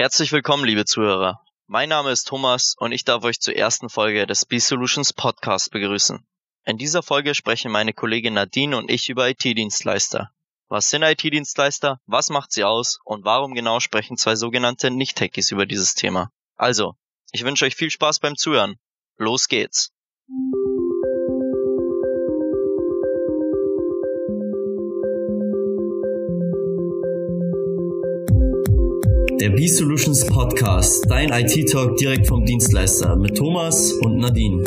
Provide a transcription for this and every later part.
Herzlich willkommen, liebe Zuhörer. Mein Name ist Thomas und ich darf euch zur ersten Folge des B-Solutions Podcast begrüßen. In dieser Folge sprechen meine Kollegin Nadine und ich über IT-Dienstleister. Was sind IT-Dienstleister? Was macht sie aus? Und warum genau sprechen zwei sogenannte Nicht-Techies über dieses Thema? Also, ich wünsche euch viel Spaß beim Zuhören. Los geht's! Der B-Solutions Podcast, dein IT-Talk direkt vom Dienstleister mit Thomas und Nadine.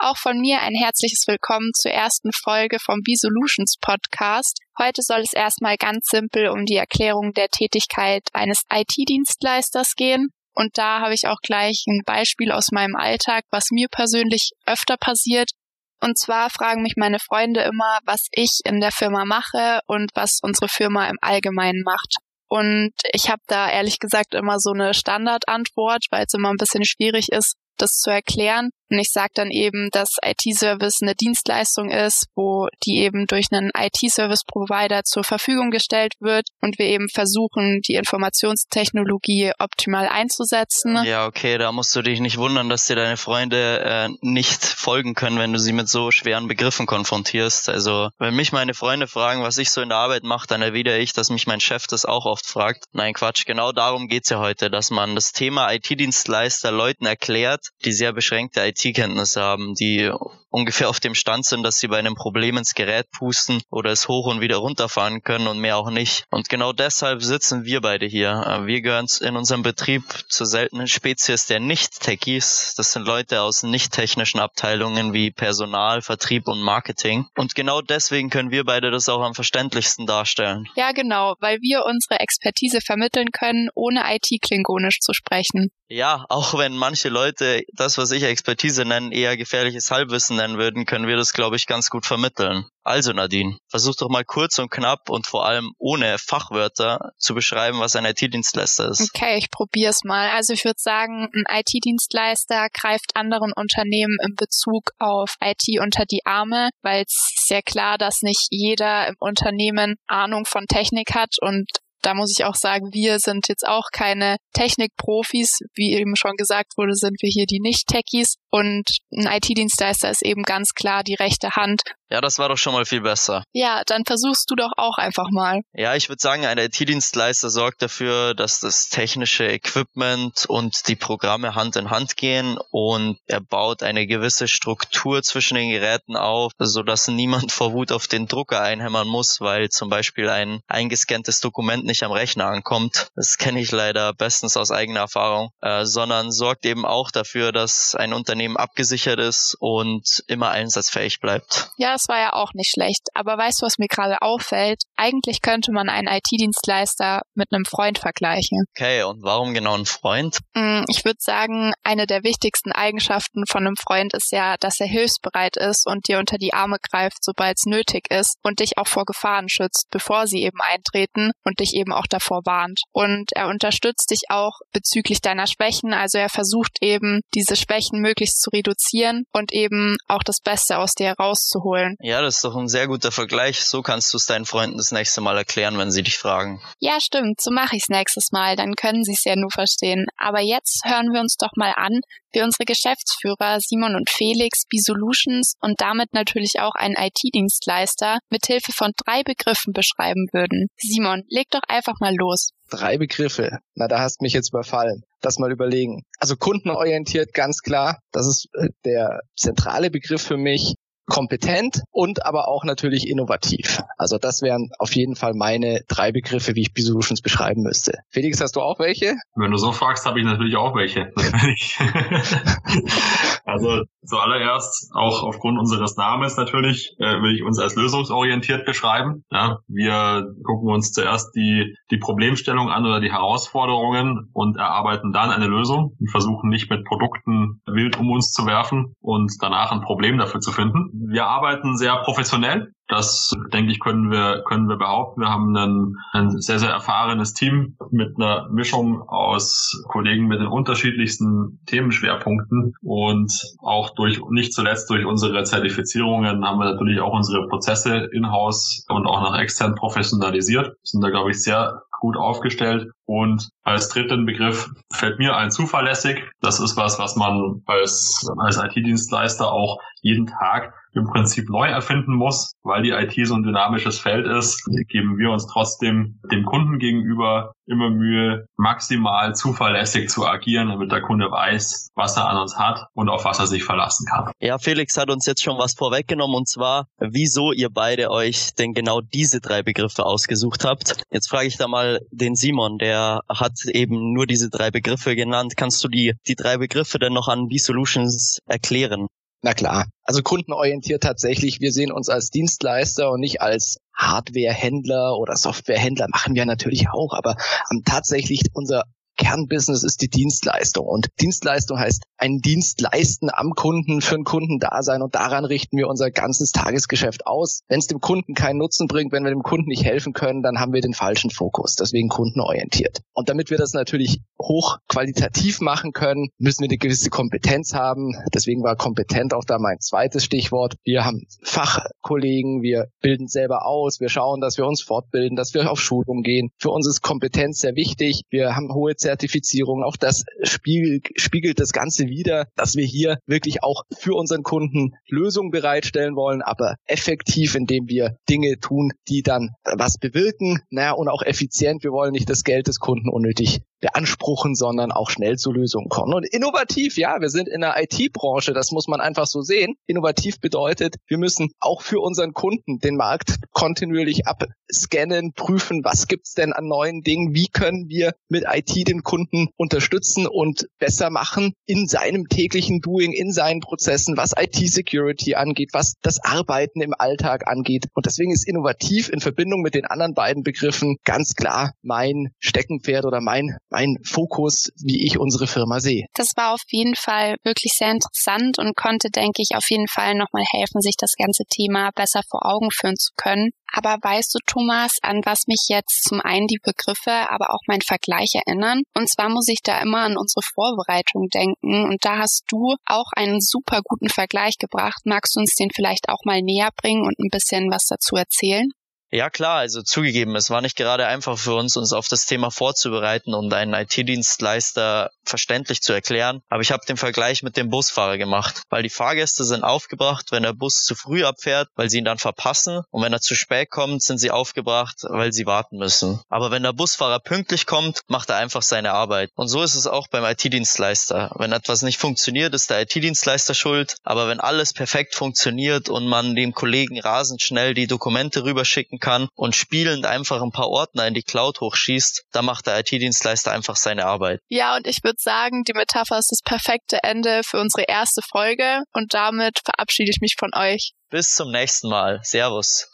Auch von mir ein herzliches Willkommen zur ersten Folge vom B-Solutions Podcast. Heute soll es erstmal ganz simpel um die Erklärung der Tätigkeit eines IT-Dienstleisters gehen. Und da habe ich auch gleich ein Beispiel aus meinem Alltag, was mir persönlich öfter passiert und zwar fragen mich meine Freunde immer, was ich in der Firma mache und was unsere Firma im Allgemeinen macht. Und ich habe da ehrlich gesagt immer so eine Standardantwort, weil es immer ein bisschen schwierig ist, das zu erklären. Und ich sage dann eben, dass IT-Service eine Dienstleistung ist, wo die eben durch einen IT-Service-Provider zur Verfügung gestellt wird und wir eben versuchen, die Informationstechnologie optimal einzusetzen. Ja, okay, da musst du dich nicht wundern, dass dir deine Freunde äh, nicht folgen können, wenn du sie mit so schweren Begriffen konfrontierst. Also, wenn mich meine Freunde fragen, was ich so in der Arbeit mache, dann erwidere ich, dass mich mein Chef das auch oft fragt. Nein, Quatsch, genau darum geht's ja heute, dass man das Thema IT-Dienstleister Leuten erklärt, die sehr beschränkte IT-Kenntnisse haben, die ungefähr auf dem Stand sind, dass sie bei einem Problem ins Gerät pusten oder es hoch und wieder runterfahren können und mehr auch nicht. Und genau deshalb sitzen wir beide hier. Äh, wir gehören in unserem Betrieb zur seltenen Spezies der Nicht-Techies. Das sind Leute aus nicht-technischen Abteilungen wie Personal, Vertrieb und Marketing. Und genau deswegen können wir beide das auch am verständlichsten darstellen. Ja, genau, weil wir unsere Expertise vermitteln können, ohne IT-Klingonisch zu sprechen. Ja, auch wenn manche Leute das, was ich Expertise nenne, eher gefährliches Halbwissen nennen würden, können wir das, glaube ich, ganz gut vermitteln. Also Nadine, versuch doch mal kurz und knapp und vor allem ohne Fachwörter zu beschreiben, was ein IT-Dienstleister ist. Okay, ich probiere es mal. Also ich würde sagen, ein IT-Dienstleister greift anderen Unternehmen in Bezug auf IT unter die Arme, weil es sehr klar, dass nicht jeder im Unternehmen Ahnung von Technik hat und da muss ich auch sagen, wir sind jetzt auch keine Technikprofis. Wie eben schon gesagt wurde, sind wir hier die Nicht-Techies. Und ein IT-Dienstleister ist eben ganz klar die rechte Hand. Ja, das war doch schon mal viel besser. Ja, dann versuchst du doch auch einfach mal. Ja, ich würde sagen, ein IT-Dienstleister sorgt dafür, dass das technische Equipment und die Programme Hand in Hand gehen und er baut eine gewisse Struktur zwischen den Geräten auf, sodass niemand vor Wut auf den Drucker einhämmern muss, weil zum Beispiel ein eingescanntes Dokument nicht am Rechner ankommt. Das kenne ich leider bestens aus eigener Erfahrung, äh, sondern sorgt eben auch dafür, dass ein Unternehmen Unternehmen abgesichert ist und immer einsatzfähig bleibt. Ja, das war ja auch nicht schlecht. Aber weißt du, was mir gerade auffällt? Eigentlich könnte man einen IT-Dienstleister mit einem Freund vergleichen. Okay, und warum genau ein Freund? Mm, ich würde sagen, eine der wichtigsten Eigenschaften von einem Freund ist ja, dass er hilfsbereit ist und dir unter die Arme greift, sobald es nötig ist und dich auch vor Gefahren schützt, bevor sie eben eintreten und dich eben auch davor warnt. Und er unterstützt dich auch bezüglich deiner Schwächen. Also er versucht eben, diese Schwächen möglichst zu reduzieren und eben auch das Beste aus dir herauszuholen. Ja, das ist doch ein sehr guter Vergleich. So kannst du es deinen Freunden das nächste Mal erklären, wenn sie dich fragen. Ja, stimmt. So mache ich es nächstes Mal. Dann können sie es ja nur verstehen. Aber jetzt hören wir uns doch mal an, wie unsere Geschäftsführer Simon und Felix B-Solutions und damit natürlich auch einen IT-Dienstleister mit Hilfe von drei Begriffen beschreiben würden. Simon, leg doch einfach mal los. Drei Begriffe. Na, da hast mich jetzt überfallen. Das mal überlegen. Also kundenorientiert, ganz klar. Das ist äh, der zentrale Begriff für mich kompetent und aber auch natürlich innovativ. Also das wären auf jeden Fall meine drei Begriffe, wie ich B-Solutions beschreiben müsste. Felix, hast du auch welche? Wenn du so fragst, habe ich natürlich auch welche. also zuallererst, auch aufgrund unseres Namens natürlich, äh, will ich uns als lösungsorientiert beschreiben. Ja, wir gucken uns zuerst die, die Problemstellung an oder die Herausforderungen und erarbeiten dann eine Lösung. Wir versuchen nicht mit Produkten wild um uns zu werfen und danach ein Problem dafür zu finden wir arbeiten sehr professionell. Das, denke ich, können wir, können wir behaupten. Wir haben ein, ein sehr, sehr erfahrenes Team mit einer Mischung aus Kollegen mit den unterschiedlichsten Themenschwerpunkten und auch durch, nicht zuletzt durch unsere Zertifizierungen haben wir natürlich auch unsere Prozesse in-house und auch nach extern professionalisiert. Sind da, glaube ich, sehr gut aufgestellt. Und als dritten Begriff fällt mir ein zuverlässig. Das ist was, was man als, als IT-Dienstleister auch jeden Tag im Prinzip neu erfinden muss, weil die IT so ein dynamisches Feld ist, geben wir uns trotzdem dem Kunden gegenüber immer Mühe, maximal zuverlässig zu agieren, damit der Kunde weiß, was er an uns hat und auf was er sich verlassen kann. Ja, Felix hat uns jetzt schon was vorweggenommen und zwar, wieso ihr beide euch denn genau diese drei Begriffe ausgesucht habt. Jetzt frage ich da mal den Simon, der hat eben nur diese drei Begriffe genannt. Kannst du die, die drei Begriffe denn noch an B-Solutions erklären? Na klar. Also kundenorientiert tatsächlich. Wir sehen uns als Dienstleister und nicht als Hardwarehändler oder Softwarehändler. Machen wir natürlich auch. Aber ähm, tatsächlich unser Kernbusiness ist die Dienstleistung. Und Dienstleistung heißt einen Dienst leisten am Kunden, für den Kunden da sein. Und daran richten wir unser ganzes Tagesgeschäft aus. Wenn es dem Kunden keinen Nutzen bringt, wenn wir dem Kunden nicht helfen können, dann haben wir den falschen Fokus. Deswegen kundenorientiert. Und damit wir das natürlich hochqualitativ machen können, müssen wir eine gewisse Kompetenz haben. Deswegen war kompetent auch da mein zweites Stichwort. Wir haben Fachkollegen, wir bilden selber aus, wir schauen, dass wir uns fortbilden, dass wir auf Schulung gehen. Für uns ist Kompetenz sehr wichtig. Wir haben hohe Zertifizierung. Auch das spiegelt, spiegelt das Ganze wieder, dass wir hier wirklich auch für unseren Kunden Lösungen bereitstellen wollen, aber effektiv, indem wir Dinge tun, die dann was bewirken, naja, und auch effizient. Wir wollen nicht das Geld des Kunden unnötig beanspruchen, sondern auch schnell zu Lösungen kommen. Und innovativ, ja, wir sind in der IT-Branche, das muss man einfach so sehen. Innovativ bedeutet, wir müssen auch für unseren Kunden den Markt kontinuierlich abscannen, prüfen, was gibt's denn an neuen Dingen, wie können wir mit IT den Kunden unterstützen und besser machen in seinem täglichen Doing, in seinen Prozessen, was IT-Security angeht, was das Arbeiten im Alltag angeht. Und deswegen ist innovativ in Verbindung mit den anderen beiden Begriffen ganz klar mein Steckenpferd oder mein mein Fokus, wie ich unsere Firma sehe. Das war auf jeden Fall wirklich sehr interessant und konnte, denke ich, auf jeden Fall nochmal helfen, sich das ganze Thema besser vor Augen führen zu können. Aber weißt du, Thomas, an was mich jetzt zum einen die Begriffe, aber auch mein Vergleich erinnern? Und zwar muss ich da immer an unsere Vorbereitung denken. Und da hast du auch einen super guten Vergleich gebracht. Magst du uns den vielleicht auch mal näher bringen und ein bisschen was dazu erzählen? Ja klar, also zugegeben, es war nicht gerade einfach für uns, uns auf das Thema vorzubereiten und einen IT-Dienstleister verständlich zu erklären. Aber ich habe den Vergleich mit dem Busfahrer gemacht, weil die Fahrgäste sind aufgebracht, wenn der Bus zu früh abfährt, weil sie ihn dann verpassen. Und wenn er zu spät kommt, sind sie aufgebracht, weil sie warten müssen. Aber wenn der Busfahrer pünktlich kommt, macht er einfach seine Arbeit. Und so ist es auch beim IT-Dienstleister. Wenn etwas nicht funktioniert, ist der IT-Dienstleister schuld. Aber wenn alles perfekt funktioniert und man dem Kollegen rasend schnell die Dokumente rüberschicken klicken kann und spielend einfach ein paar Ordner in die Cloud hochschießt, da macht der IT-Dienstleister einfach seine Arbeit. Ja, und ich würde sagen, die Metapher ist das perfekte Ende für unsere erste Folge und damit verabschiede ich mich von euch. Bis zum nächsten Mal. Servus.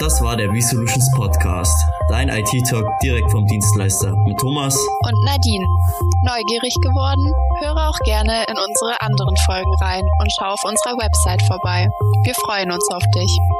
Das war der V-Solutions Podcast, dein IT-Talk direkt vom Dienstleister mit Thomas und Nadine. Neugierig geworden? Höre auch gerne in unsere anderen Folgen rein und schau auf unserer Website vorbei. Wir freuen uns auf dich.